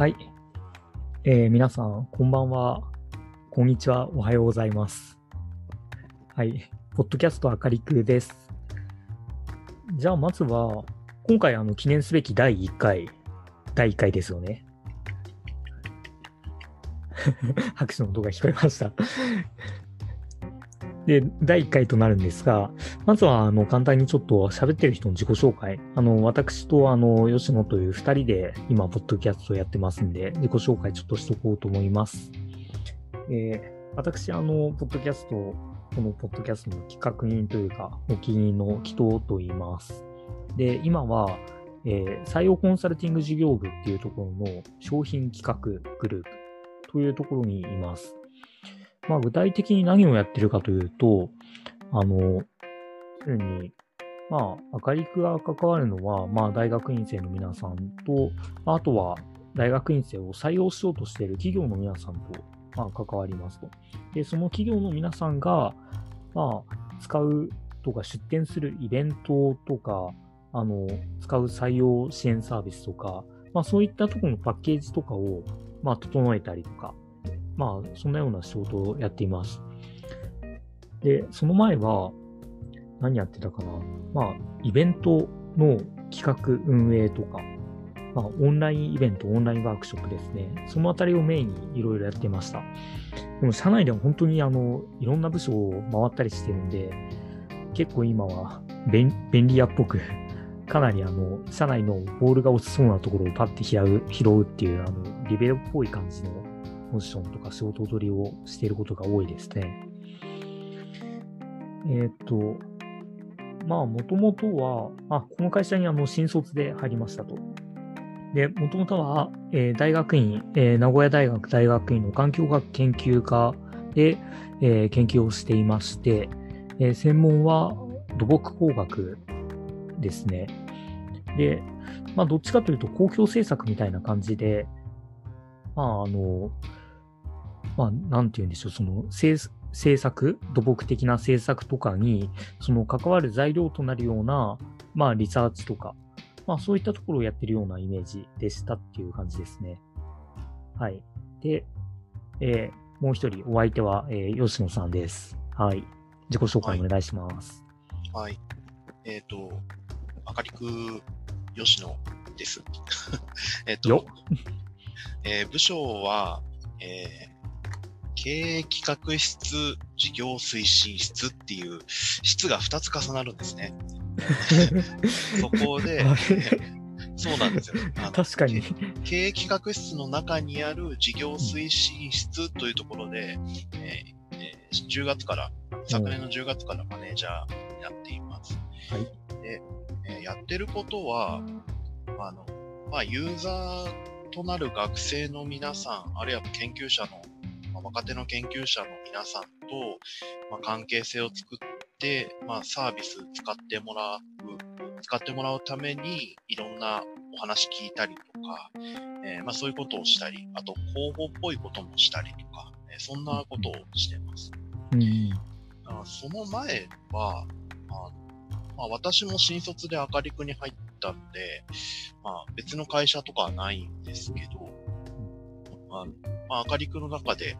はい。えー皆さん、こんばんは。こんにちは。おはようございます。はい。ポッドキャストあかりくです。じゃあ、まずは、今回、あの、記念すべき第1回、第1回ですよね。拍手の音が聞こえました。で、第1回となるんですが、まずは、あの、簡単にちょっと喋ってる人の自己紹介。あの、私と、あの、吉野という二人で、今、ポッドキャストをやってますんで、自己紹介ちょっとしとこうと思います。えー私、あの、ポッドキャスト、このポッドキャストの企画人というか、お気に入りの祈祷と言います。で、今は、えー採用コンサルティング事業部っていうところの商品企画グループというところにいます。まあ、具体的に何をやってるかというと、あの、すに、まあ、明るくが関わるのは、まあ、大学院生の皆さんと、あとは、大学院生を採用しようとしている企業の皆さんと、まあ、関わりますと。で、その企業の皆さんが、まあ、使うとか出展するイベントとか、あの、使う採用支援サービスとか、まあ、そういったところのパッケージとかを、まあ、整えたりとか、まあ、そんなような仕事をやっています。で、その前は、何やってたかなまあ、イベントの企画運営とか、まあ、オンラインイベント、オンラインワークショップですね。そのあたりをメインにいろいろやってました。でも、社内では本当にあの、いろんな部署を回ったりしてるんで、結構今は便便利屋っぽく、かなりあの、社内のボールが落ちそうなところをパッて拾う拾うっていう、あの、リベロっぽい感じのポジションとか仕事取りをしていることが多いですね。えーっと、まあ、もともとは、あ、この会社にあの、新卒で入りましたと。で、もともとは、えー大学院、えー名古屋大学大学院の環境学研究科で、えー研究をしていまして、え専門は土木工学ですね。で、まあ、どっちかというと公共政策みたいな感じで、まあ、あの、まあ、なんて言うんでしょう、その政政策、土木的な政策とかに、その関わる材料となるような、まあ、リサーチとか、まあ、そういったところをやってるようなイメージでしたっていう感じですね。はい。で、えーもう一人、お相手は、えー吉野さんです。はい。自己紹介お願いします。はい。えっ、と、あかりく吉野です。えっとよ、えー部署は、えー経営企画室、事業推進室っていう室が2つ重なるんですね。そこで、そうなんですよ。確かに。経営企画室の中にある事業推進室というところで、えーえー10月から、昨年の10月からマネージャーになっています。はいで、えーやってることは、あの、まあ、ユーザーとなる学生の皆さん、あるいは研究者の、まあ若手の研究者の皆さんと、まあ、関係性を作って、まあ、サービス使ってもらう、使ってもらうために、いろんなお話聞いたりとか、えーまあ、そういうことをしたり、あと広報っぽいこともしたりとか、えーそんなことをしてます。うん。あその前は、あのまあ、私も新卒で明るくに入ったんで、まあ、別の会社とかはないんですけど、あのまあ、明るくの中で、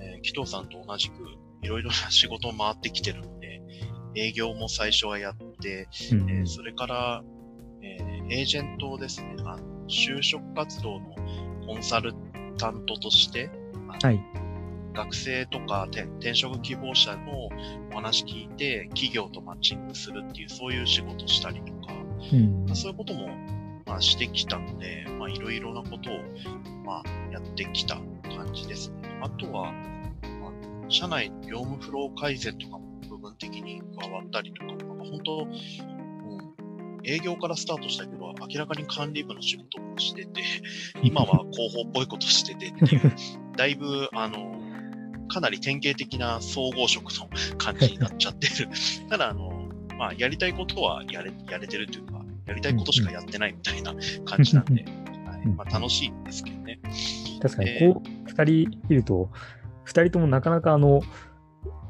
えー紀藤さんと同じくいろいろな仕事を回ってきてるので、営業も最初はやって、うんえーそれから、えーエージェントですね、あの就職活動のコンサルタントとして、はい。学生とか転転職希望者のお話聞いて、企業とマッチングするっていう、そういう仕事したりとか、うんまあ、そういうことも、まあ、してきたので、まあ、いろいろなことを、まあ、やってきた感じですね。あとは、まあ、社内の業務フロー改善とかも部分的に加わったりとか、なんか本当、うん、営業からスタートしたけど、明らかに管理部の仕事もしてて、今は広報っぽいことしててっていう、だいぶ、あの、かなり典型的な総合職の感じになっちゃってる。ただ、あの、まあ、やりたいことはやれ、やれてるというか、やりたいことしかやってないみたいな感じなんで、はい。まあ、楽しいんですけどね。確かに、えー。こう、二人いると、二人ともなかなかあの、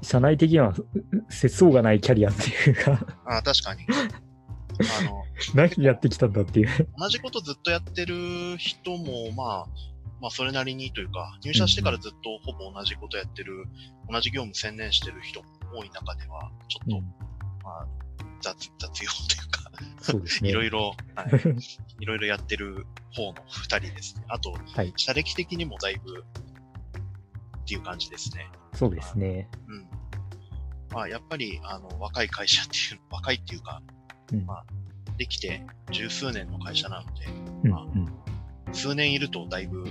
社内的にはうう節操がないキャリアっていうか、あ確かに。あの、何やってきたんだっていう。同じことずっとやってる人も、まあ、まあ、それなりにというか、入社してからずっとほぼ同じことやってる、同じ業務専念してる人も多い中では、ちょっと、うん。まあ、雑、雑用というか、そうですね。いろいろ、はい、いろいろやってる方の二人ですね。あと、はい。社歴的にもだいぶっていう感じですね。そうですね。うん。まあ、やっぱり、あの、若い会社っていう、若いっていうか、うん。まあできて十数年の会社なので、うんまうん、数年いるとだいぶ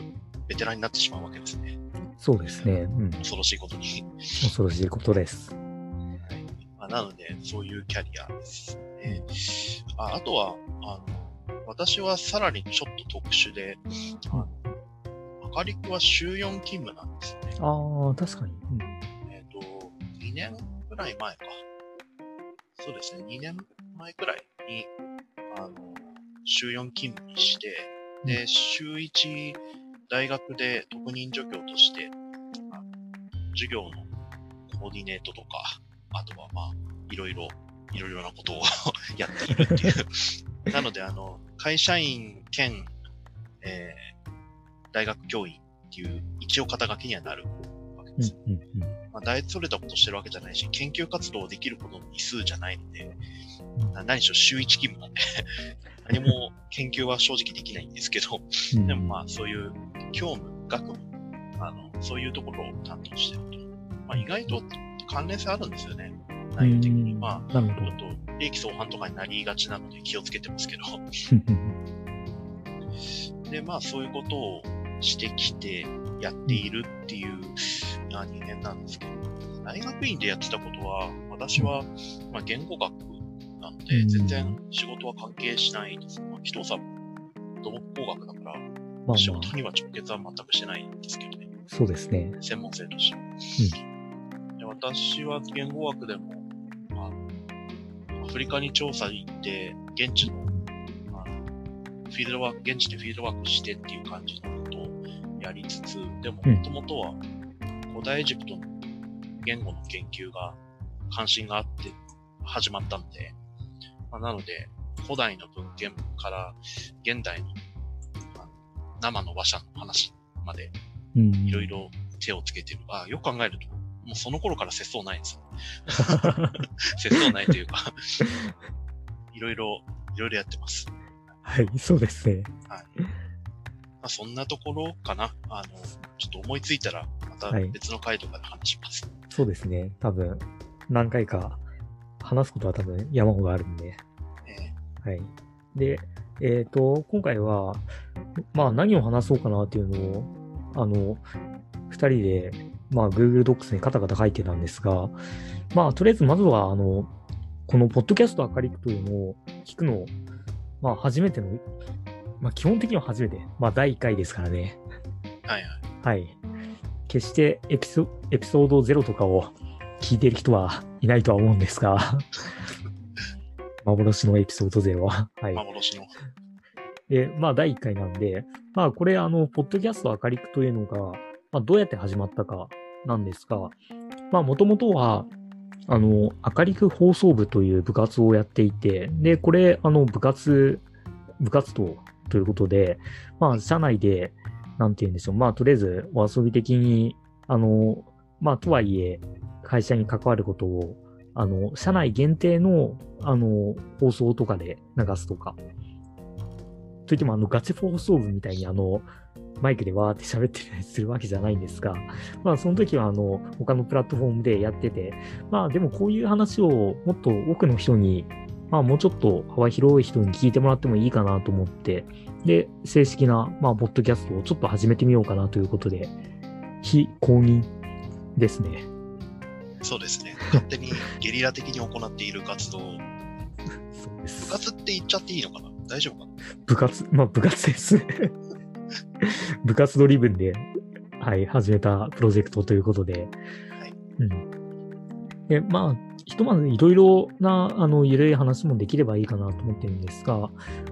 ベテランになってしまうわけですね。そうですね。うん。恐ろしいことに。恐ろしいことです。まあ、なので、そういうキャリアですね。ああとは、あの、私はさらにちょっと特殊で、あの、赤陸は週4勤務なんですね。ああ、確かに。うんえっ、と、2年ぐらい前か。そうですね、2年前くらいに、あの、週4勤務にして、で、週1、大学で特任助教として、授業のコーディネートとか、あとはまあ、いろいろ、いろいろなことを やっているっていう。なので、あの、会社員兼、えー大学教員っていう、一応肩書きにはなるわけです。うんうんうんまあ、大それたことしてるわけじゃないし、研究活動できるほどの日数じゃないので、何しろ週1勤務なんで、何も研究は正直できないんですけど、うんでもまあそういう業務、学務、あの、そういうところを担当してると。まあ意外と関連性あるんですよね。内容的に。うんまあ、なるほどちょっと利益相反とかになりがちなので気をつけてますけど。で、まあそういうことをしてきてやっているっていうまあ人間なんですけど、大学院でやってたことは、私は、まあ、言語学なので、うん全然仕事は関係しないです。まあ、紀藤さんも土木工学だから、まあまあ、仕事には直結は全くしてないんですけどね。そうですね。専門性としては。で私は言語学でも、フリカに調査行って、現地のあのフィールドワーク、現地でフィールドワークしてっていう感じのことをやりつつ、でも、うんもともとは古代エジプトの言語の研究が関心があって始まったので、まあ、なので、古代の文献から現代の生の話者の話までうん。いろいろ手をつけてる。あよく考えると、もうその頃から節操ないんですよ。節操ないというか、いろいろ、いろいろやってます。はい、そうですね。まあ、そんなところかな。あの、ちょっと思いついたら、またはい別の回とかで話します。そうですね。多分、何回か話すことは多分山ほどあるんで。えはい。で、えっ、と、今回は、まあ何を話そうかなっていうのを、あの、二人で、まあ Google Docs にカタカタ書いてたんですが、まあとりあえずまずは、あの、このポッドキャストアカリクというのを聞くのを、まあ初めての、まあ基本的には初めて、まあ第1回ですからね。ーはいはい。はい。決してエピソエピソード0とかを聞いてる人はいないとは思うんですが、幻のエピソード0は。はい。幻の。で、まあ、第1回なんで、まあ、これ、あの、ポッドキャストアカリクというのが、まあ、どうやって始まったかなんですが、まあ、もともとは、あの、アカリク放送部という部活をやっていて、で、これ、あの、部活、部活動ということで、まあ、社内で、なんて言うんでしょう、まあ、とりあえずお遊び的に、あの、まあ、とはいえ、会社に関わることを、あの、社内限定の、あの、放送とかで流すとか、といっても、あの、ガチ放送部みたいに、あの、マイクでわーって喋ってたりするわけじゃないんですが、まあ、その時は、あの、他のプラットフォームでやってて、まあ、でもこういう話をもっと多くの人に、まあ、もうちょっと幅広い人に聞いてもらってもいいかなと思って、で、正式な、まあ、ポッドキャストをちょっと始めてみようかなということで、非公認ですね。そうですね。勝手にゲリラ的に行っている活動。部 そうです。活って言っちゃっていいのかな？大丈夫かな？部活、まあ部活です。部活ドリブンで、はい、始めたプロジェクトということで。はいうん。で、まあ、ひとまずいろいろな、あの、ゆるい話もできればいいかなと思ってるんですが、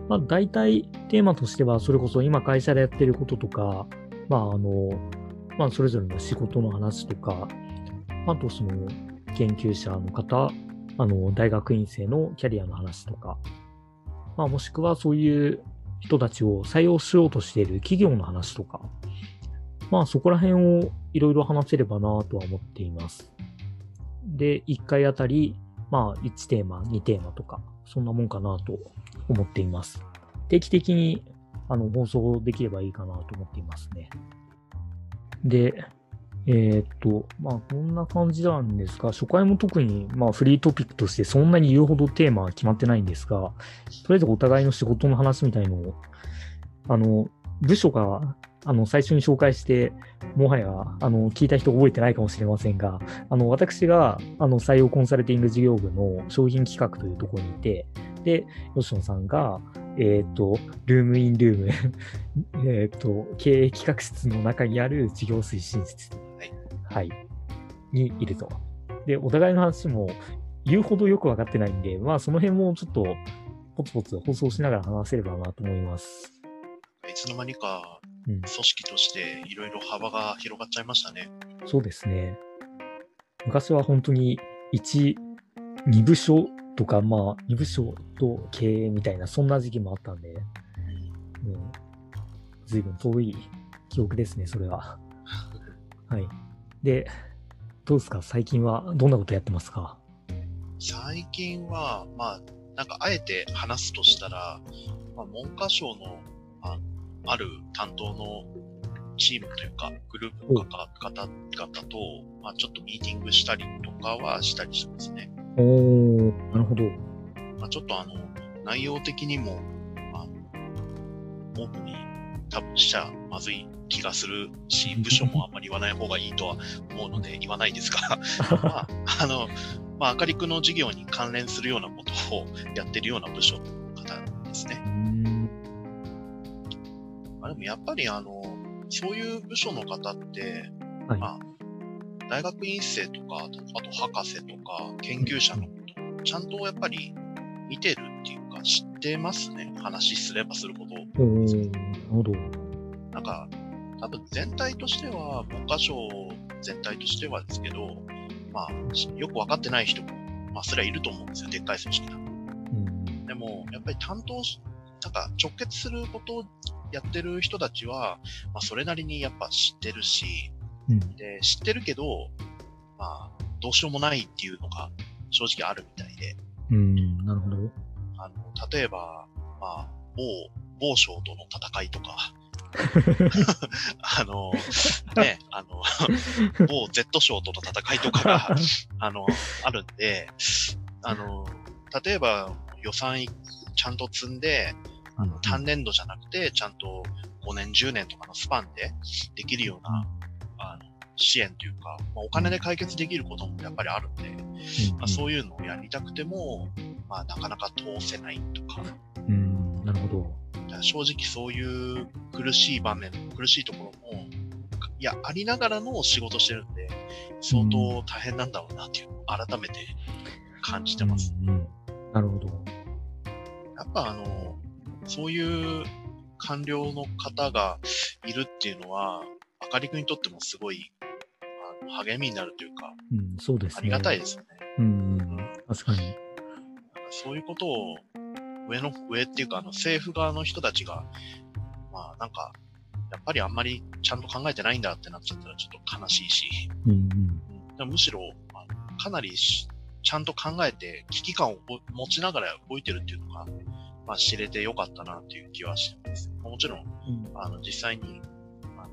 まあ、大体テーマとしては、それこそ今会社でやってることとか、まあ、あの、まあ、それぞれの仕事の話とか、あとその、研究者の方、あの、大学院生のキャリアの話とか、まあ、もしくはそういう人たちを採用しようとしている企業の話とか、まあそこら辺をいろいろ話せればなとは思っています。で、1回あたり、まあ1テーマ、2テーマとか、そんなもんかなと思っています。定期的にあの放送できればいいかなと思っていますね。で、えーっと、まあこんな感じなんですが、初回も特にまあフリートピックとしてそんなに言うほどテーマは決まってないんですが、とりあえずお互いの仕事の話みたいのを、あの、部署が、あの、最初に紹介して、もはや、あの、聞いた人覚えてないかもしれませんが、あの、私が、あの、採用コンサルティング事業部の商品企画というところにいて、で、吉野さんが、えっ、と、ルームインルーム、えっと、経営企画室の中にある事業推進室、はいはい、にいると。で、お互いの話も言うほどよくわかってないんで、まあ、その辺もちょっと、ポツポツ放送しながら話せればなと思います。いつの間にかうん組織としていろいろ幅が広がっちゃいましたね。そうですね。昔は本当に1、2部署とか、まあ、2部署と経営みたいな、そんな時期もあったんで、うん、随分遠い記憶ですね、それは。はい。で、どうですか？最近はどんなことやってますか？最近は、まあ、なんかあえて話すとしたら、まあ、文科省のあある担当のチームというか、グループの方方々と、まあ、ちょっとミーティングしたりとかはしたりしますね。おー、なるほど。まあ、ちょっとあの、内容的にも、あの、オープンに多分しちゃまずい気がするし、部署もあんまり言わない方がいいとは思うので言わないですが、まあ、あの、まあ、あかりくの事業に関連するようなことをやってるような部署の方ですね。うーんまあ、でもやっぱりあの、そういう部署の方って、はいまあ、大学院生とか、あと博士とか研究者のこと、ちゃんとやっぱり見てるっていうか知ってますね。話すればするほど。なるほど。なんか、多分全体としては、文科省全体としてはですけど、まあ、しよくわかってない人も、まあ、それはいると思うんですよ。でっかい組織だと。うんでも、やっぱり担当し、なんか直結することをやってる人たちは、まあ、それなりにやっぱ知ってるし、うん。で、知ってるけど、まあ、どうしようもないっていうのが正直あるみたいで、うん、なるほど。あの、例えば、まあ、某、某省との戦いとか、あの、ね、あの、某 Z 省との戦いとかが、あの、あるんで、あの、例えば予算いちゃんと積んで、あの単年度じゃなくて、ちゃんと5年、10年とかのスパンでできるような、あの、支援というか、まあ、お金で解決できることもやっぱりあるんで、まあ、そういうのをやりたくても、まあ、なかなか通せないとか、うん、なるほど。正直そういう苦しい場面、苦しいところも、いや、ありながらの仕事してるんで、相当大変なんだろうなっていうのを改めて感じてます。うんうんなるほど。やっぱあの、そういう官僚の方がいるっていうのは、あかりくんにとってもすごい、あの励みになるというか、うん、そうですね。ありがたいですよね。うん、うん、確かに。なんかそういうことを、上の、上っていうか、あの、政府側の人たちが、まあ、なんか、やっぱりあんまりちゃんと考えてないんだってなっちゃったらちょっと悲しいし、うん、うん。むしろ、あのかなりしちゃんと考えて、危機感を持ちながら動いてるっていうのが、まあ、知れてよかったなっていう気はしてます。もちろん、うんあの、実際に、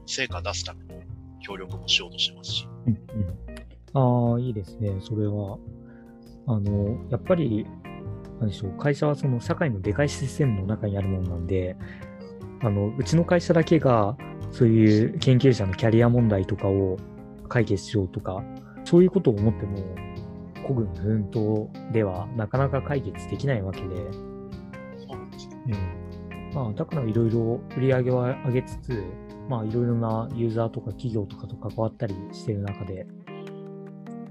成果出すための協力もしようとしてますし。うんうん、ああ、いいですね。それは。あの、やっぱり、なんでしょう、会社はその社会のでかいシステムの中にあるものなんで、あの、うちの会社だけが、そういう研究者のキャリア問題とかを解決しようとか、そういうことを思っても、孤軍奮闘ではなかなか解決できないわけで、そうなんですよ。うん。まあ、だからいろいろ売り上げは上げつつ、まあ、いろいろなユーザーとか企業とかと関わったりしてる中で、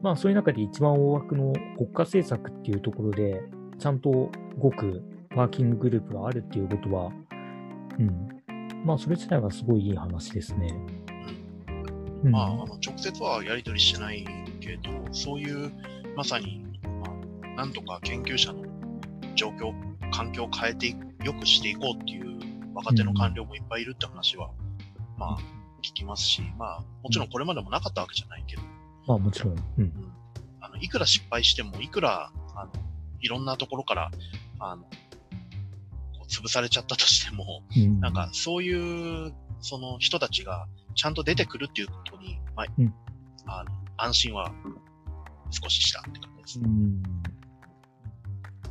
まあ、そういう中で一番大枠の国家政策っていうところで、ちゃんと動くワーキンググループがあるっていうことは、うん。まあ、それ自体はすごいいい話ですね。うん。まあ、あの直接はやり取りしてないけど、そういう、まさに、まあ、なんとか研究者の状況環境を変えてい良くしていこうっていう若手の官僚もいっぱいいるって話は、まあ、聞きますし、まあ、もちろんこれまでもなかったわけじゃないけど、まあもちろん。うん。あの、いくら失敗しても、いくら、あの、いろんなところから、あの、潰されちゃったとしても、うん、なんか、そういう、その人たちが、ちゃんと出てくるっていうことに、まあ、うんあの安心は少ししたって感じですう。ん。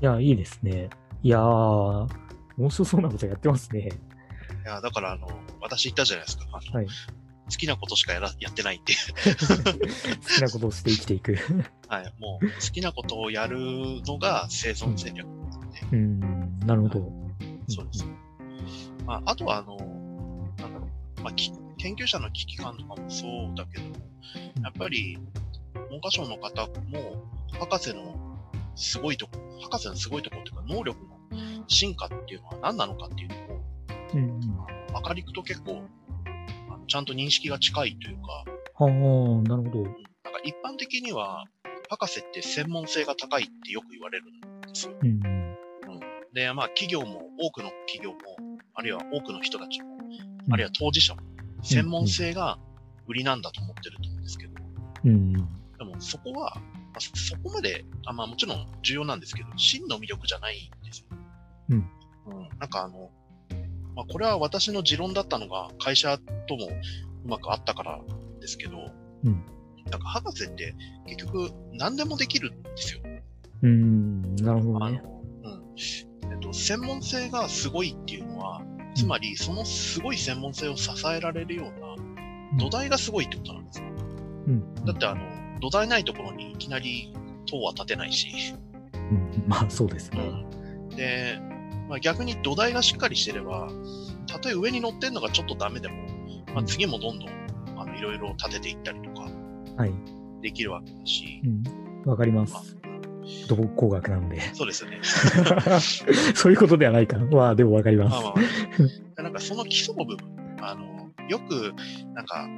いや、いいですね。いやー、面白そうなことやってますね。いや、だから、あの、私言ったじゃないですか。はい。好きなことしかやらやってないって。好きなことをして生きていく。はい。もう、好きなことをやるのが生存戦略。うん、なるほど。そうです。まあ、あとは、あの、なんだろう、まあ、き研究者の危機感とかもそうだけども、やっぱり、文科省の方も、博士のすごいとこ、博士のすごいとこっていうか、能力の進化っていうのは何なのかっていうのを、うん。うん。明かりくと結構、あのちゃんと認識が近いというか、はあ、なるほど。なんか一般的には、博士って専門性が高いってよく言われるんですよ。うん。で、まあ、企業も、多くの企業も、あるいは多くの人たちも、あるいは当事者も、専門性が売りなんだと思ってると思うんですけど、うん。でもそこは、まあ、そこまで、あまあもちろん重要なんですけど、真の魅力じゃないんですよ。うん。うん。なんかあの、まあこれは私の持論だったのが会社ともうまくあったからですけど、うん。なんか博士って結局何でもできるんですよ。うん。なるほどあの、ね。うん。えっと、専門性がすごいっていうのは、つまりそのすごい専門性を支えられるような土台がすごいってことなんですよ。うん。だってあの、土台ないところにいきなり塔は建てないし、うん、まあ、そうですね。で、まあ、逆に土台がしっかりしてれば、たとえ上に乗ってんのがちょっとダメでも、まあ、次もどんどん、あの、いろいろ建てていったりとかはい。できるわけだしう、ん。わかりままあす。土木工学なので。そうですよね。そういうことではないか。まあ、でもわかります。まあまあまあ、なんかその基礎の部分、あの、よく、なんか、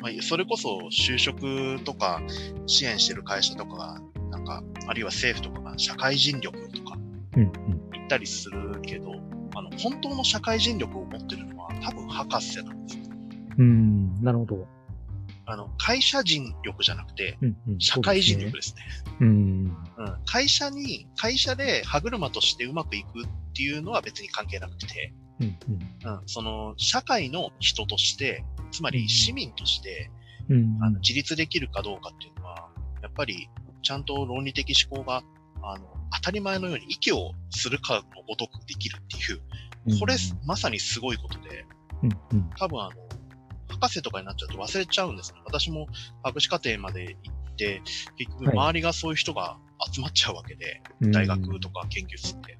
まあ、それこそ就職とか支援してる会社とかが、なんか、あるいは政府とかが社会人力とかうん、ったりするけど、あの、本当の社会人力を持ってるのは多分博士なんですよ。うん、なるほど。あの、会社人力じゃなくて、うん、うん。社会人力ですね。うん。うん。会社に、会社で歯車としてうまくいくっていうのは別に関係なくて、うん、うん。うん。その、社会の人として、つまり市民として、うん、あの自立できるかどうかっていうのは、やっぱり、ちゃんと論理的思考が、あの、当たり前のように息をするかのごとくできるっていう、これ、まさにすごいことで、うん、うん。多分あの、博士とかになっちゃうと忘れちゃうんですね。私も博士課程まで行って、結局はい周りがそういう人が集まっちゃうわけで、うん大学とか研究室って。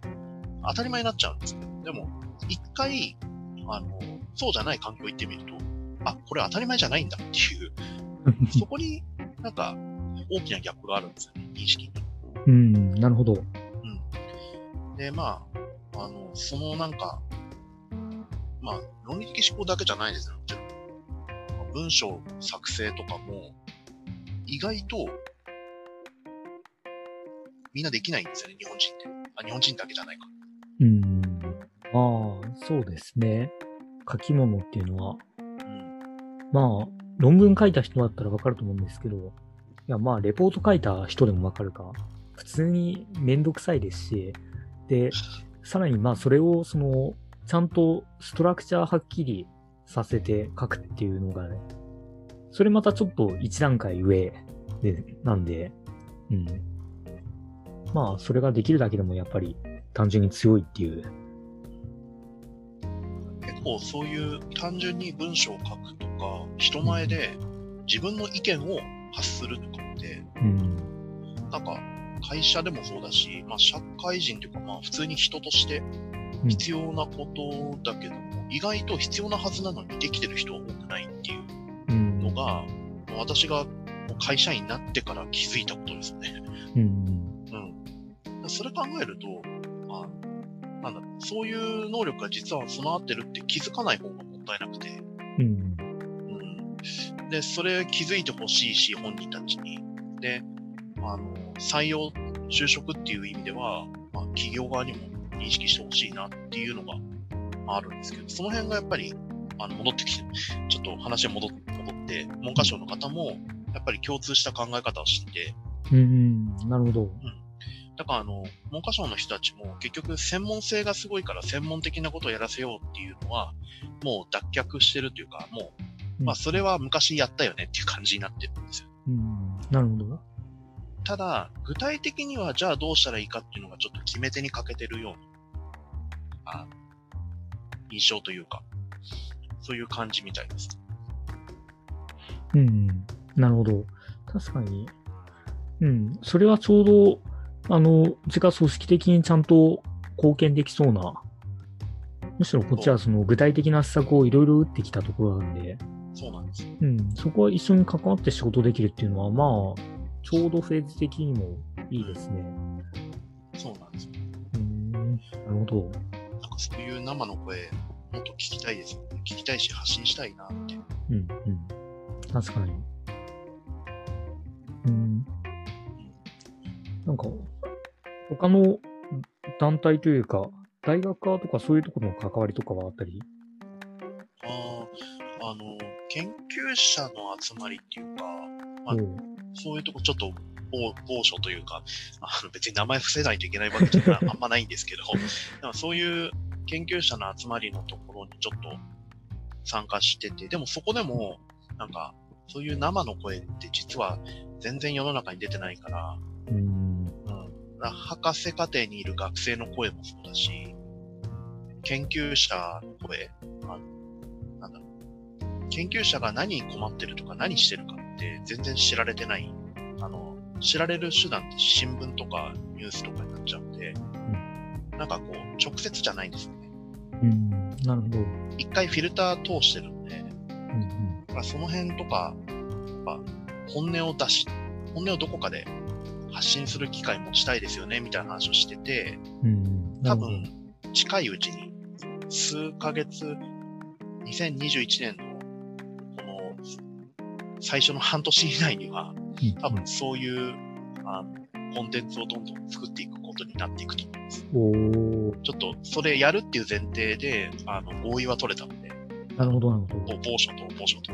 当たり前になっちゃうんですけど、でも、一回、あの、そうじゃない環境行ってみると、あ、これ当たり前じゃないんだっていう、そこになんか大きなギャップがあるんですよね、認識に。うん、なるほど。うん。で、まあ、あの、そのなんか、まあ、論理的思考だけじゃないですよ、もちろん。まあ文章作成とかも、意外と、みんなできないんですよね、日本人って。あ、日本人だけじゃないか。うん。まあ、そうですね。書き物っていうのは、うん。まあ、論文書いた人だったらわかると思うんですけど、いや、まあ、レポート書いた人でもわかるか。普通にめんどくさいですし、で、さらにまあ、それを、その、ちゃんとストラクチャーはっきりさせて書くっていうのがね、それまたちょっと一段階上で、なんで、うん。まあ、それができるだけでもやっぱり単純に強いっていう。結構そういう単純に文章を書くとか、人前で自分の意見を発するとかって、うん。なんか会社でもそうだし、まあ社会人というかまあ普通に人としてうん必要なことだけども、意外と必要なはずなのにできてる人は多くないっていううん。のが、私が会社員になってから気づいたことですね。うん。うん。それ考えると、あなんだろう、そういう能力が実は備わってるって気づかない方がもったいなくて、うん。うん。で、それ気づいてほしいし、本人たちに。で、あの、採用、就職っていう意味では、まあ、企業側にも認識してほしいなっていうのがあるんですけど、その辺がやっぱり、あの、戻ってきて、ちょっと話が戻戻って、文科省の方も、やっぱり共通した考え方をしてて、うん、なるほど。だからあの、文科省の人たちも結局専門性がすごいから専門的なことをやらせようっていうのは、もう脱却してるというか、もう、まあそれは昔やったよねっていう感じになってるんですよ。うん、なるほど。ただ、具体的にはじゃあどうしたらいいかっていうのがちょっと決め手に欠けてるような、あ印象というか、そういう感じみたいです。うん、なるほど。確かに。うん、それはちょうど、あの、自家組織的にちゃんと貢献できそうな、むしろこっちはその具体的な施策をいろいろ打ってきたところなんで、そうなんです。うん、そこは一緒に関わって仕事できるっていうのは、まあ、ちょうどフェーズ的にもいいですね。そうなんですよ。うん、なるほど。なんかそういう生の声、もっと聞きたいですよね。聞きたいし発信したいなって。うん、うん。確かに。うん。なんか、他の団体というか、大学側とかそういうところの関わりとかはあったり？ああ、あの、研究者の集まりっていうか、まあそういうとこちょっと某某所というか、あの別に名前伏せないといけないわけじゃな あんまないんですけど、でもそういう研究者の集まりのところにちょっと参加してて、でもそこでも、なんか、そういう生の声って実は全然世の中に出てないから、うん。うん、だから博士課程にいる学生の声もそうだし、研究者の声、あなんだろう、研究者が何に困ってるとか何してるかって全然知られてない。あの、知られる手段って新聞とかニュースとかになっちゃうんで、なんかこう、直接じゃないんですよね。うん。なるほど。一回フィルター通してるんで、うんだからその辺とか、やっぱ本音を出し、本音をどこかで発信する機会持ちたいですよね、みたいな話をしてて、うん。多分、近いうちに、数ヶ月、2021年最初の半年以内には、うん多分そういう、あの、コンテンツをどんどん作っていくことになっていくと思います。おーちょっと、それやるっていう前提で、あの、合意は取れたので、なるほど、なるほど。某某所と某所と。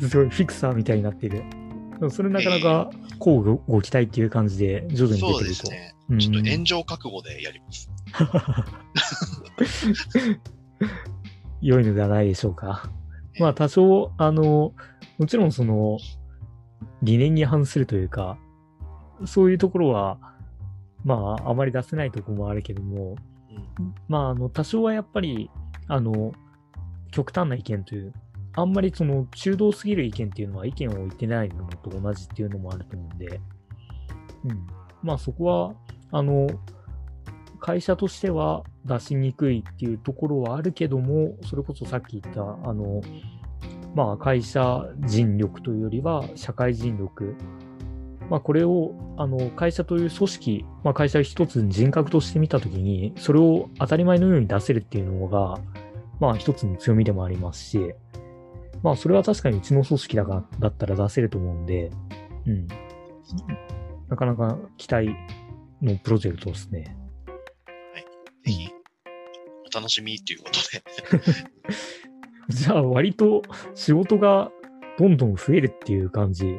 すごいフィクサーみたいになっている。でもそれなかなか、こうご期待っていう感じで徐々に出そうてると。ですね。うんちょっと炎上覚悟でやります。良いのではないでしょうか。まあ多少、あの、もちろんその、理念に反するというか、そういうところは、まあ、あまり出せないところもあるけども、うんまあ、あの、多少はやっぱり、あの、極端な意見という、あんまりその中道すぎる意見っていうのは意見を言ってないのと同じっていうのもあると思うんで、うん。まあそこは、あの、会社としては出しにくいっていうところはあるけども、それこそさっき言った、あの、まあ会社人力というよりは社会人力。まあこれを、あの、会社という組織、まあ会社一つ人格として見たときに、それを当たり前のように出せるっていうのが、まあ一つの強みでもありますし、まあそれは確かにうちの組織だがだったら出せると思うんで、うん。なかなか期待のプロジェクトですね。ぜひ、お楽しみということで。じゃあ割と仕事がどんどん増えるっていう感じ。い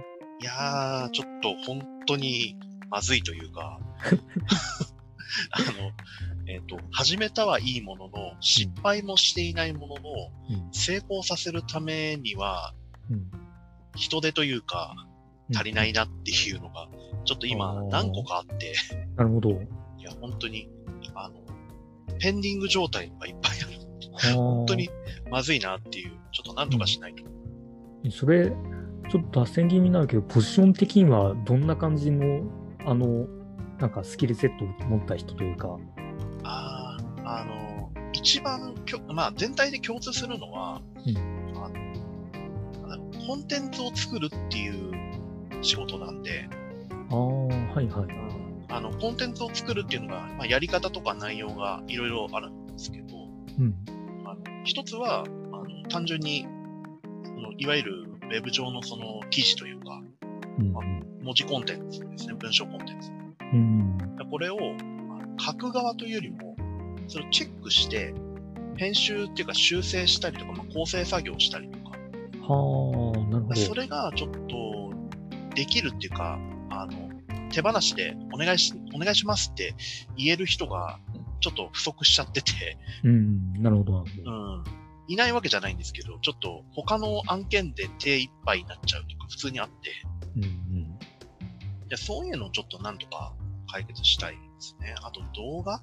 やー、ちょっと本当にまずいというか、あの、えっ、と、始めたはいいものの、失敗もしていないものの、うん。成功させるためには、うん。人手というか、足りないなっていうのが、ちょっと今何個かあって、なるほど。いや、本当に、ペンディング状態がいっぱいある。本本当にまずいなっていう、ちょっと何とかしないと。それ、ちょっと脱線気味になるけど、ポジション的にはどんな感じの、あの、なんかスキルセットを持った人というか。ああ、あの、一番きょ、まあ全体で共通するのは、うんあのコンテンツを作るっていう仕事なんで、ああ、はいはい。あの、コンテンツを作るっていうのが、まあ、やり方とか内容がいろいろあるんですけど、うん。あの一つは、あの単純に、そのいわゆるウェブ上のその記事というか、うん。文字コンテンツですね、文章コンテンツ。うん。これを書く側というよりも、それをチェックして、編集っていうか修正したりとか、まあ、構成作業をしたりとか、はあ、なるほそど。れがちょっとできるっていうか、手放しでお願いし、お願いしますって言える人がちょっと不足しちゃってて、うん、なるほど、うど。ん。いないわけじゃないんですけど、ちょっと他の案件で手一杯になっちゃうとか普通にあって、うん、うん。でそういうのをちょっとなんとか解決したいですね。あと動画？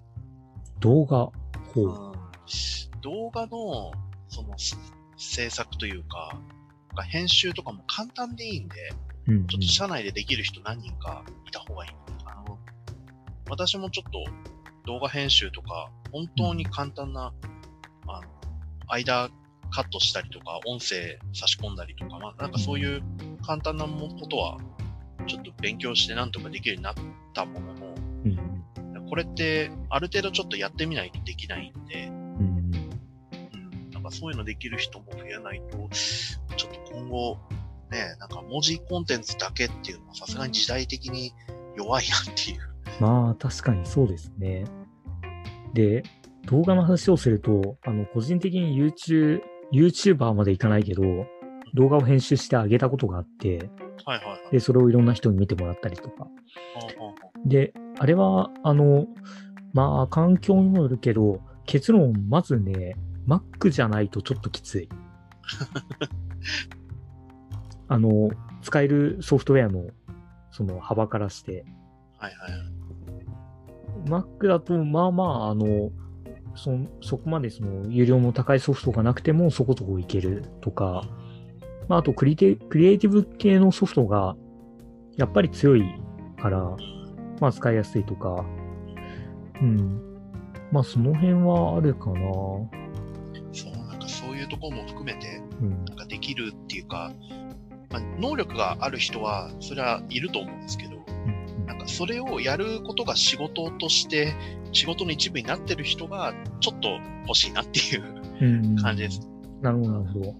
動画？ほう。うん動画の、その、す制作というか編集とかも簡単でいいんで、ちょっと社内でできる人何人かいた方がいい。あの、私もちょっと動画編集とか、本当に簡単な、あの、間カットしたりとか、音声差し込んだりとか、まあ、なんかそういう簡単なことは、ちょっと勉強してなんとかできるようになったものの、これって、ある程度ちょっとやってみないとできないんで、うんうん、なんかそういうのできる人も増えないと、ちょっと今後、ね、なんか文字コンテンツだけっていうのはさすがに時代的に弱いなっていう。まあ、確かにそうですね。で、動画の話をすると、あの、個人的に YouTube、YouTuber までいかないけど、動画を編集してあげたことがあって、はいはいはい。で、それをいろんな人に見てもらったりとか。で、あれは、あの、まあ、環境にもよるけど、結論、まずね、Mac じゃないとちょっときつい。あの、使えるソフトウェアの、その幅からして、うはいはいはい。Mac だと、まあまあ、あの、そ、そこまでその、有料の高いソフトがなくてもそこそこいけるとか、まあ、あとクリテ、クリエイティブ系のソフトが、やっぱり強いから、うんまあ、使いやすいとか、うん。まあ、その辺はあるかな。そう、なんかそういうところも含めて、うん。なんかできるっていうか、まあ、能力がある人は、それはいると思うんですけど、うんなんかそれをやることが仕事として、仕事の一部になってる人が、ちょっと欲しいなっていううん。感じです。なるほど、なるほど。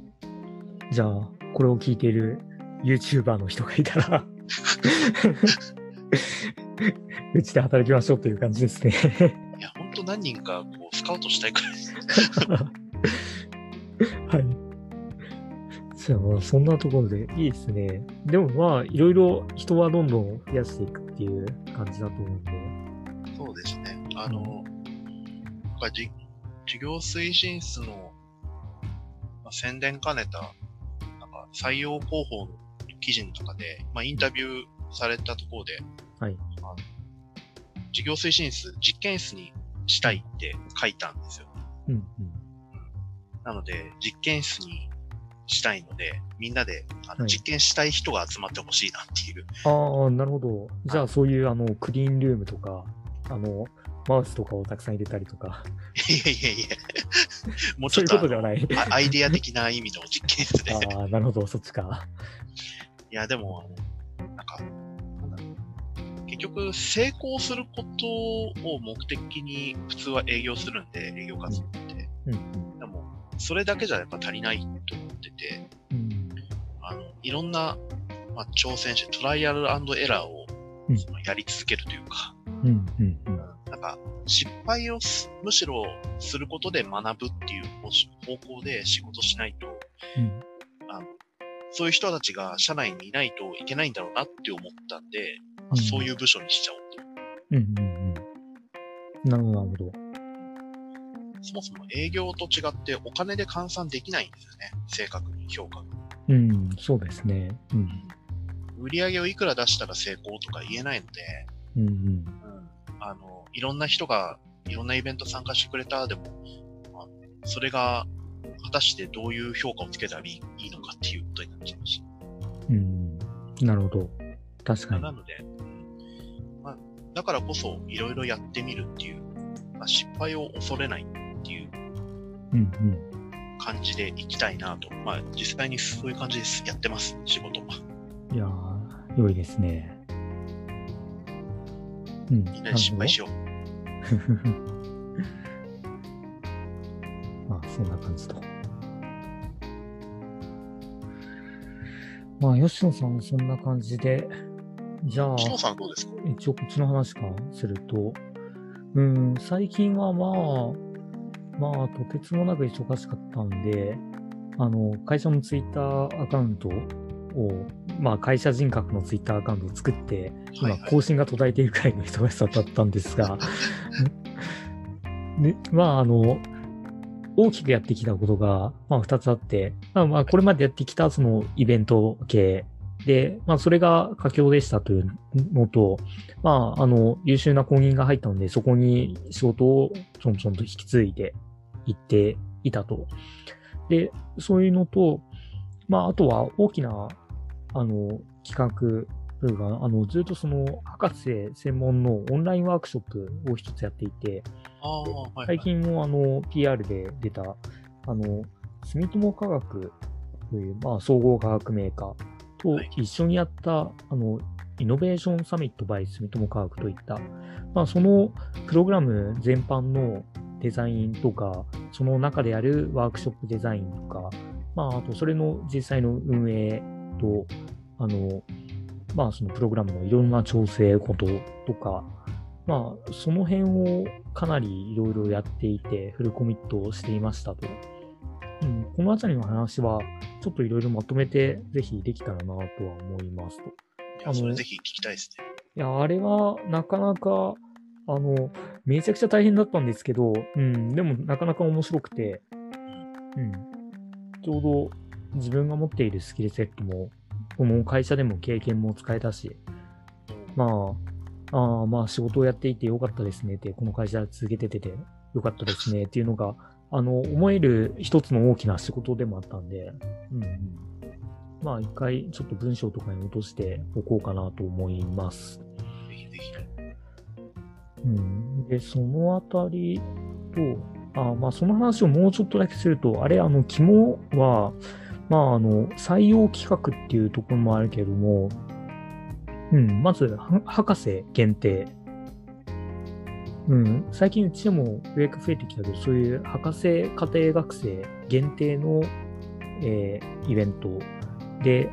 じゃあ、これを聞いている YouTuber の人がいたら、うちで働きましょうという感じですね。いや、本当何人かこうスカウトしたいくらいです。はい。じゃあ、そんなところでいいですね。でもまあ、いろいろ人はどんどん増やしていくっていう感じだと思うんで。そうですね。あの、今回じ事業推進室の、まあ、宣伝兼ねた、なんか採用広報の記事の中で、まあ、インタビューされたところで、はいあの事業推進室、実験室にしたいって書いたんですよ。うんうん。なので、実験室にしたいので、みんなであの、はい実験したい人が集まってほしいなっていう。ああ、なるほど。じゃあ、そういう、あの、クリーンルームとか、あの、マウスとかをたくさん入れたりとか、いやいやいや もうちょっとことではない。あのあアイデア的な意味の実験室で。ああ、なるほど、そっちか。いや、でも、あの、なんか、なんだろう結局、成功することを目的に普通は営業するんで、営業活動って。うんでも、それだけじゃやっぱ足りないってて、うん。うん。あの、いろんな、まあ、挑戦して、トライアルエラーをうんそのやり続けるというか、うん、うん、うん。なんか、失敗をすむしろすることで学ぶっていう方方向で仕事しないと、うんあの、そういう人たちが社内にいないといけないんだろうなって思ったんで、うんそういう部署にしちゃおうと。うん、うん、うん。なるほど、なるほど。そもそも営業と違ってお金で換算できないんですよね。正確に評価が。うん、そうですね。うん、売り上げをいくら出したら成功とか言えないので、うん、うん。うん、あの、いろんな人がいろんなイベント参加してくれたでも、あのそれが果たしてどういう評価をつけたらいいいいのかっていうことになっちゃうし。うん、なるほど。確かに。なので、うんまあ、だからこそいろいろやってみるっていう、まあ、失敗を恐れない。感じでいきたいなと。まあ、実際にそういう感じです。やってます、仕事は。いやー、良いですね。うん。みんなで失敗しよう。まあ、そんな感じと。まあ、吉野さんもそんな感じで、じゃあ、篠さんどうですか？一応こっちの話か？らすると、うん、最近はまあ、まあ、とてつもなく忙しかったんで、あの、会社のツイッターアカウントを、まあ、会社人格のツイッターアカウントを作って、今、更新が途絶えているくらいの忙しさだったんですが、ね、まあ、あの、大きくやってきたことが、まあ、二つあって、まあ、まあ、これまでやってきた、その、イベント系で、まあ、それが佳境でしたというのと、まあ、あの、優秀な公認が入ったので、そこに仕事をちょんちょんと引き継いでいっていたと。で、そういうのと、まあ、あとは大きな、あの、企画というか、あの、ずっとその、博士専門のオンラインワークショップを一つやっていて、最近もあの、PR で出た、あの、住友科学という、まあ、総合科学メーカーと一緒にやった、はい、あの、イノベーションサミットバイ住友科学といった、まあ、そのプログラム全般のデザインとか、その中でやるワークショップデザインとか、まあ、あとそれの実際の運営と、あの、まあ、そのプログラムのいろんな調整こととか、まあ、その辺をかなりいろいろやっていて、フルコミットをしていましたと。うん、このあたりの話は、ちょっといろいろまとめて、ぜひできたらなとは思いますと。いや、それぜひ聞きたいですね。いや、あれはなかなか、あの、めちゃくちゃ大変だったんですけど、うん、でもなかなか面白くて、うん、ちょうど自分が持っているスキルセットも、この会社でも経験も使えたし、まあ、あまあ仕事をやっていてよかったですねって、この会社続けてててよかったですねっていうのが、あの、思える一つの大きな仕事でもあったんで、うん、うん。まあ一回ちょっと文章とかに落としておこうかなと思います。うん。で、そのあたりと、あまあその話をもうちょっとだけすると、あれ、あの、肝は、まああの、採用企画っていうところもあるけれども、うん、まず、博士限定。うん、最近うちでも上が増えてきたけど、そういう博士家庭学生限定の、えー、イベント。で、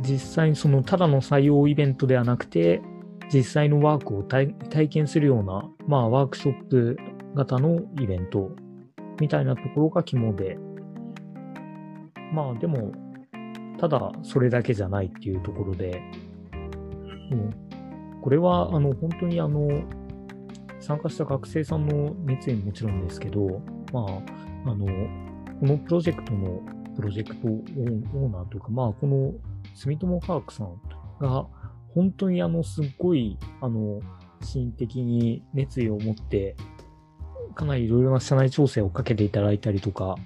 実際にそのただの採用イベントではなくて、実際のワークを体験するような、まあワークショップ型のイベントみたいなところが肝で、まあでも、ただそれだけじゃないっていうところで、うん、これはあの本当にあの参加した学生さんの熱意ももちろんですけど、まあ、あの、このプロジェクトのプロジェクトオーナーというか、まあ、この住友科学さんが、本当にあの、すっごい、あの、心的に熱意を持って、かなりいろいろな社内調整をかけていただいたりとか、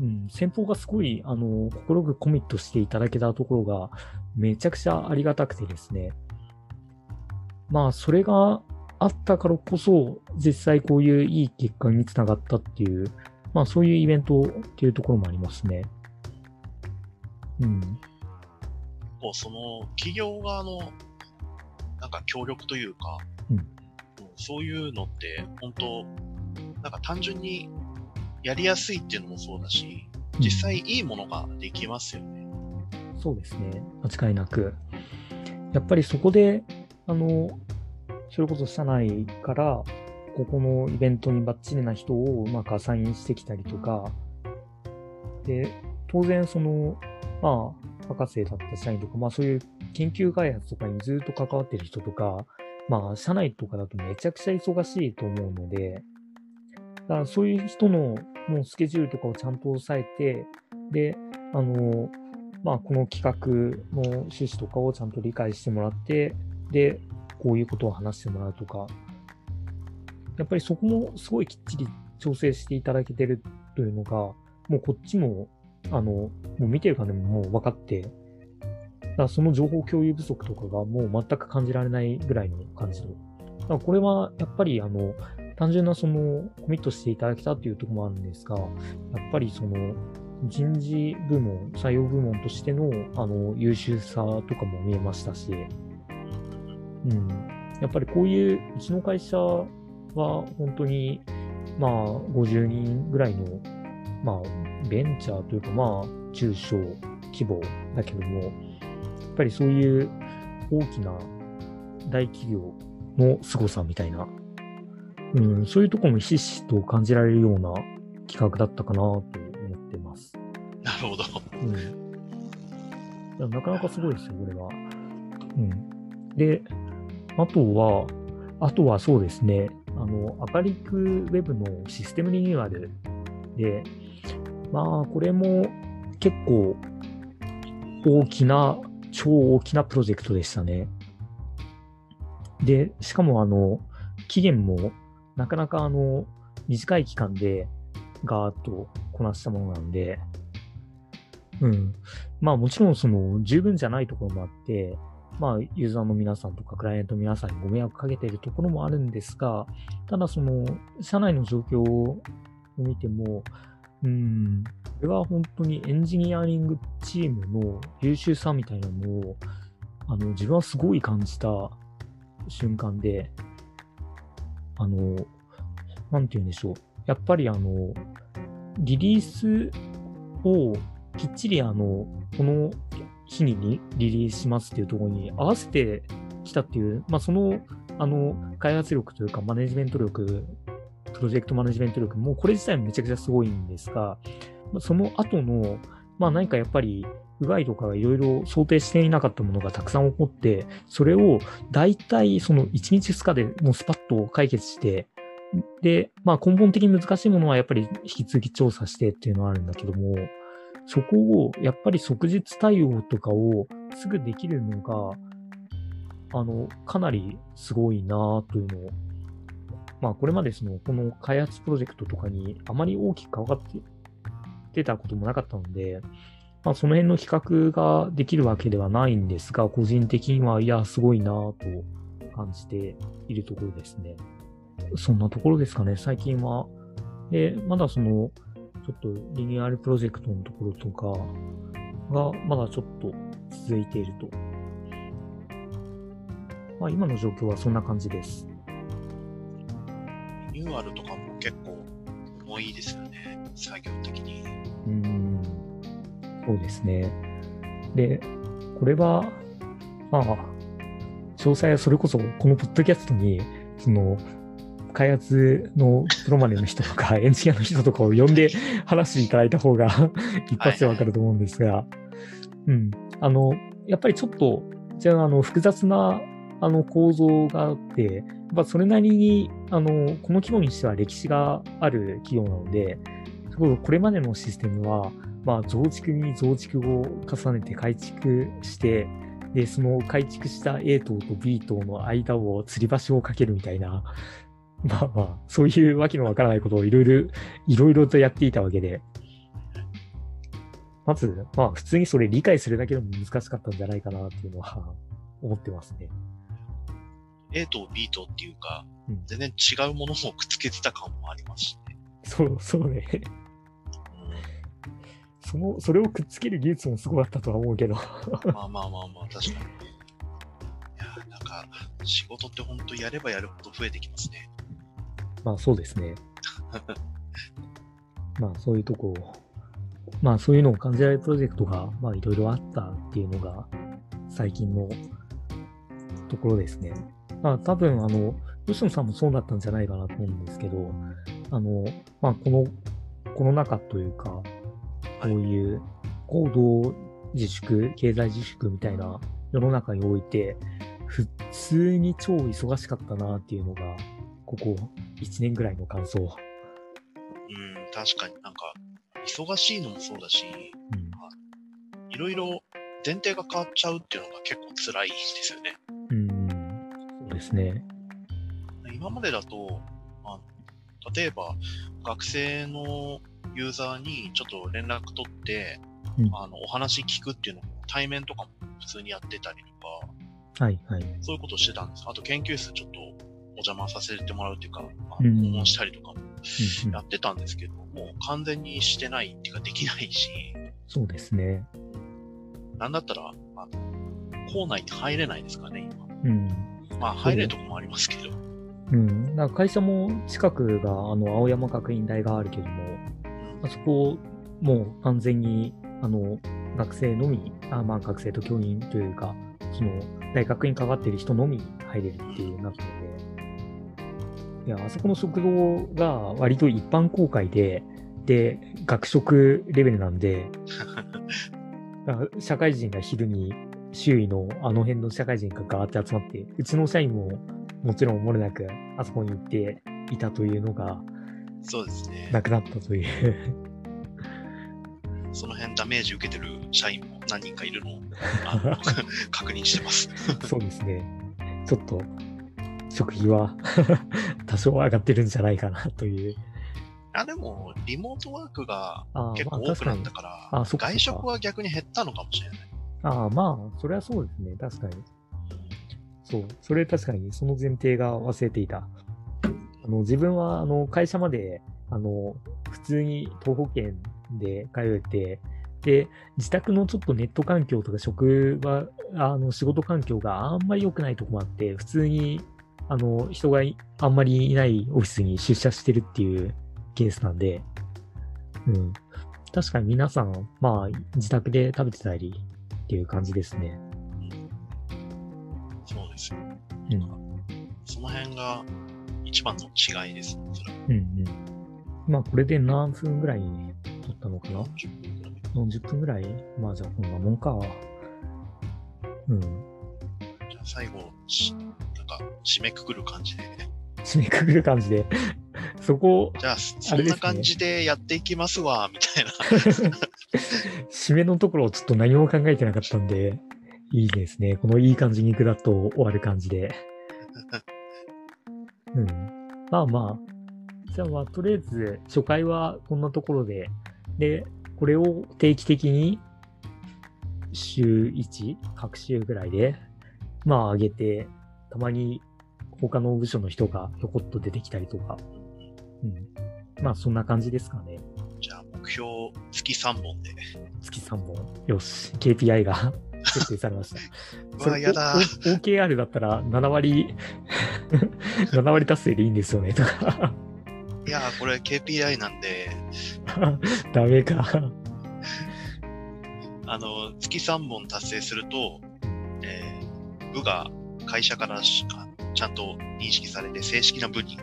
うん、先方がすごい、あの、心くコミットしていただけたところが、めちゃくちゃありがたくてですね。まあ、それが、あったからこそ、実際こういういい結果につながったっていう、まあそういうイベントっていうところもありますね。うん。こうその企業側のなんか協力というか、うん、そういうのって本当、なんか単純にやりやすいっていうのもそうだし、実際いいものができますよね。うん、そうですね。間違いなく。やっぱりそこで、あの、それこそ社内から、ここのイベントにバッチリな人をうまくアサインしてきたりとか、で、当然その、まあ、博士だった社員とか、まあそういう研究開発とかにずっと関わってる人とか、まあ社内とかだとめちゃくちゃ忙しいと思うので、だからそういう人のもうスケジュールとかをちゃんと抑えて、で、あの、まあこの企画の趣旨とかをちゃんと理解してもらって、で、こういうことを話してもらうとか、やっぱりそこもすごいきっちり調整していただけてるというのが、もうこっちも、あの、もう見てるかでももう分かって、だその情報共有不足とかがもう全く感じられないぐらいの感じの。だからこれはやっぱりあの、単純なそのコミットしていただけたっていうところもあるんですが、やっぱりその人事部門、採用部門としてのあの優秀さとかも見えましたし、うん。やっぱりこういう、うちの会社は本当に、まあ、50人ぐらいの、まあ、ベンチャーというか、まあ、中小規模だけども、やっぱりそういう大きな大企業の凄さみたいなうん、そういうところもひしひしと感じられるような企画だったかなと思ってます。なるほど。うん、なかなかすごいですよ、これは。うん。で、あとは、あとはそうですね、あの、アカリックウェブのシステムリニューアルで、まあ、これも結構大きな、超大きなプロジェクトでしたね。で、しかもあの、期限もなかなかあの、短い期間でガーッとこなしたものなんで、うん。まあもちろんその十分じゃないところもあって、まあユーザーの皆さんとかクライアントの皆さんにご迷惑かけているところもあるんですが、ただその社内の状況を見ても、うん、これは本当にエンジニアリングチームの優秀さみたいなのを、あの、自分はすごい感じた瞬間で、あの、なんて言うんでしょう。やっぱりあの、リリースをきっちりあの、この日にリリースしますっていうところに合わせてきたっていう、まあその、あの、開発力というかマネジメント力、プロジェクトマネジメント力もこれ自体もめちゃくちゃすごいんですが、その後の、まあ何かやっぱり不具合とかいろいろ想定していなかったものがたくさん起こって、それを大体その1日2日でもうスパッと解決して、で、まあ根本的に難しいものはやっぱり引き続き調査してっていうのはあるんだけども、そこをやっぱり即日対応とかをすぐできるのが、あの、かなりすごいなというのを、まあこれまでその、この開発プロジェクトとかにあまり大きく関わってたこともなかったので、まあ、その辺の比較ができるわけではないんですが、個人的には、いや、すごいなと感じているところですね。そんなところですかね、最近は。で、まだその、ちょっとリニューアルプロジェクトのところとかが、まだちょっと続いていると。まあ、今の状況はそんな感じです。リニューアルとかも結構重いですよね、作業的に。うん、そうですね。で、これは、まあ、詳細はそれこそこのポッドキャストに、その、開発のプロマネの人とか、エンジニアの人とかを呼んで話していただいた方が一発でわかると思うんですが、うん。あの、やっぱりちょっと、じゃあ、あの、複雑な、あの、構造があって、やっぱそれなりに、あの、この規模にしては歴史がある企業なので、これまでのシステムは、まあ、増築に増築を重ねて改築して、で、その改築した A 棟と B 棟の間を吊り橋をかけるみたいな、まあまあ、そういうわけのわからないことをいろいろ、いろいろとやっていたわけで、まず、まあ普通にそれ理解するだけでも難しかったんじゃないかなっていうのは思ってますね。A と B とっていうか、うん、全然違うものもくっつけてた感もありますしね。そう、そうね。その、それをくっつける技術もすごかったとは思うけど。まあまあまあまあ、確かに。いや、なんか、仕事って本当やればやるほど増えてきますね。まあそうですね。まあそういうとこまあそういうのを感じられるプロジェクトが、まあいろいろあったっていうのが最近のところですね。まあ多分あの、吉野さんもそうだったんじゃないかなと思うんですけど、あの、まあこの、この中というか、こういう行動自粛、経済自粛みたいな世の中において、普通に超忙しかったなっていうのがここ1年ぐらいの感想。うん、確かになんか、忙しいのもそうだし、いろいろ前提が変わっちゃうっていうのが結構辛いですよね。ですね。今までだと、あ例えば学生のユーザーにちょっと連絡取って、うん、あのお話聞くっていうのも対面とかも普通にやってたりとか、はいはい、そういうことしてたんです。あと研究室ちょっとお邪魔させてもらうっていうか、まあ、訪問したりとかもやってたんですけど、もう完全にしてないっていうかできないし。そうですね。なんだったら、あの、校内に入れないですかね、今。うん。まあ、入れるとこもありますけど。うん。だ会社も近くが、あの、青山学院大があるけども、うん、あそこ、もう完全に、あの、学生のみ、あまあ、学生と教員というか、その、大学に関わっている人のみ入れるっていうなったので、いや、あそこの食堂が割と一般公開で、で、学食レベルなんで、社会人が昼に周囲のあの辺の社会人がガーって集まって、うちの社員ももちろん漏れなくあそこに行っていたというのがそうですね。なくなったという。その辺ダメージ受けてる社員も何人かいるのを 確認してます。そうですね。ちょっと食費は 多少上がってるんじゃないかなという。あでも、リモートワークが結構多くなったから、あ外食は逆に減ったのかもしれない。ああ、まあ、それはそうですね。確かに。そう。それ確かに、その前提が忘れていた。あの、自分は、あの、会社まで、あの、普通に東北県で通えて、で、自宅のちょっとネット環境とか職場、あの、仕事環境があんまり良くないとこもあって、普通に、あの、人があんまりいないオフィスに出社してるっていうケースなんで、うん。確かに皆さん、まあ、自宅で食べてたりっていう感じですね。そうですよ。うん。その辺が一番の違いですうんうん。まあ、これで何分ぐらい撮ったのかな？40分くらい ?40 分ぐらい？まあ、じゃあこんなもんか。うん。じゃあ最後、しなんか、締めくくる感じで。締めくくる感じで。そこ、じゃあ、そんな感じでやっていきますわ、みたいな。締めのところをちょっと何も考えてなかったんで、いいですね。このいい感じに下っと終わる感じで。うん。まあまあ。じゃあまあ、とりあえず、初回はこんなところで、で、これを定期的に、週1、各週ぐらいで、まあ上げて、たまに他の部署の人がひょこっと出てきたりとか、うん。まあそんな感じですかね。じゃあ、目標、月3本で。月3本。よし、KPI が 設定されました。うわ、やだ OKR だったら7割、7割達成でいいんですよね、とか。いやー、これ KPI なんで、ダメか。あの、月3本達成すると、えー部が会社からしかちゃんと認識されて、正式な部にあ、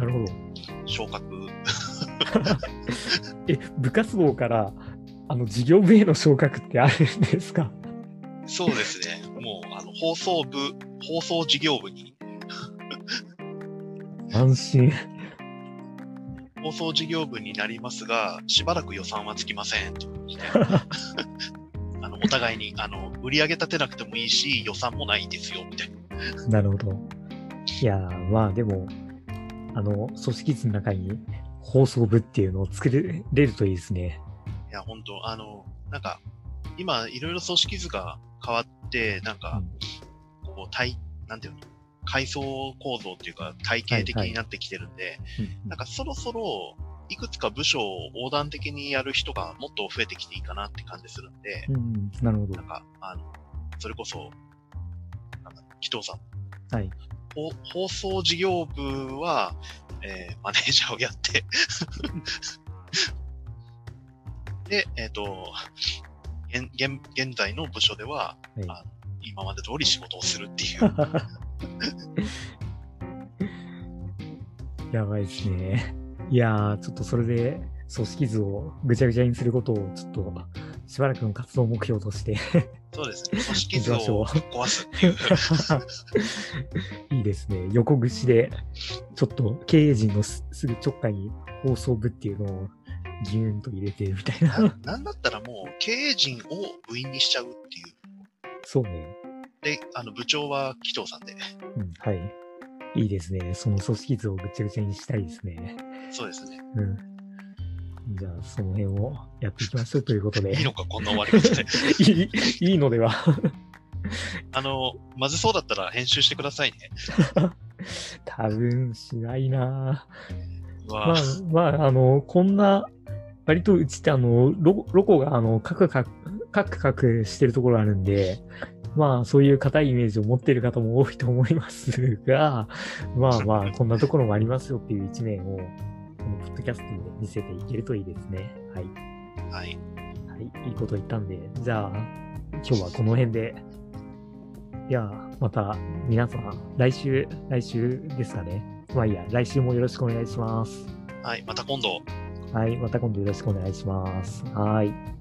なるほど。昇格。え、部活動から、あの、事業部への昇格ってあるんですか？そうですね。もう、あの、放送部、放送事業部に、安心。放送事業部になりますが、しばらく予算はつきません。と あのお互いに、あの、売り上げ立てなくてもいいし、予算もないですよ、みたいな。なるほど。いやー、まあでも、あの、組織図の中に放送部っていうのを作れるといいですね。いや、本当あの、なんか、今、いろいろ組織図が変わって、なんか、こう、体、なんていうの、階層構造っていうか、体系的になってきてるんで、うんなんかそろそろ、いくつか部署を横断的にやる人がもっと増えてきていいかなって感じするんで、うん、うんなるほどなん。か、あの、それこそ、なんだ、紀藤さん。はい。ほ放送事業部は、えーマネージャーをやって、で、えっ、と、現現現在の部署では、はいあの今まで通り仕事をするっていう。やばいですね。いやー、ちょっとそれで組織図をぐちゃぐちゃにすることをちょっとしばらくの活動目標としてそうですね。組織図を壊すっていう。いいですね。横串で、ちょっと経営陣のすすぐ直下に放送部っていうのをギューンと入れてみたいな。ななんだったらもう経営陣を部員にしちゃうっていう。そうね。で、あの部長は紀藤さんで。うん、はい。いいですね。その組織図をぐちゃぐちゃにしたいですね。そうですね。うん。じゃあ、その辺をやっていきましょうということで。いいのか、こんな終わり方で。い いいいのでは。あの、まずそうだったら編集してくださいね。多分しないなまあ、まあ、あの、こんな、割とうちってあの、ロロコがあの、カクカク、カクカクしてるところあるんで、まあ、そういう硬いイメージを持っている方も多いと思いますが、まあまあ、こんなところもありますよっていう一面を、このポッドキャストで見せていけるといいですね。はい。はい。はい、いいこと言ったんで、じゃあ、今日はこの辺で、いや、また皆さん、来週、来週ですかね。まあいいや、来週もよろしくお願いします。はい、また今度。はい、また今度よろしくお願いします。はい。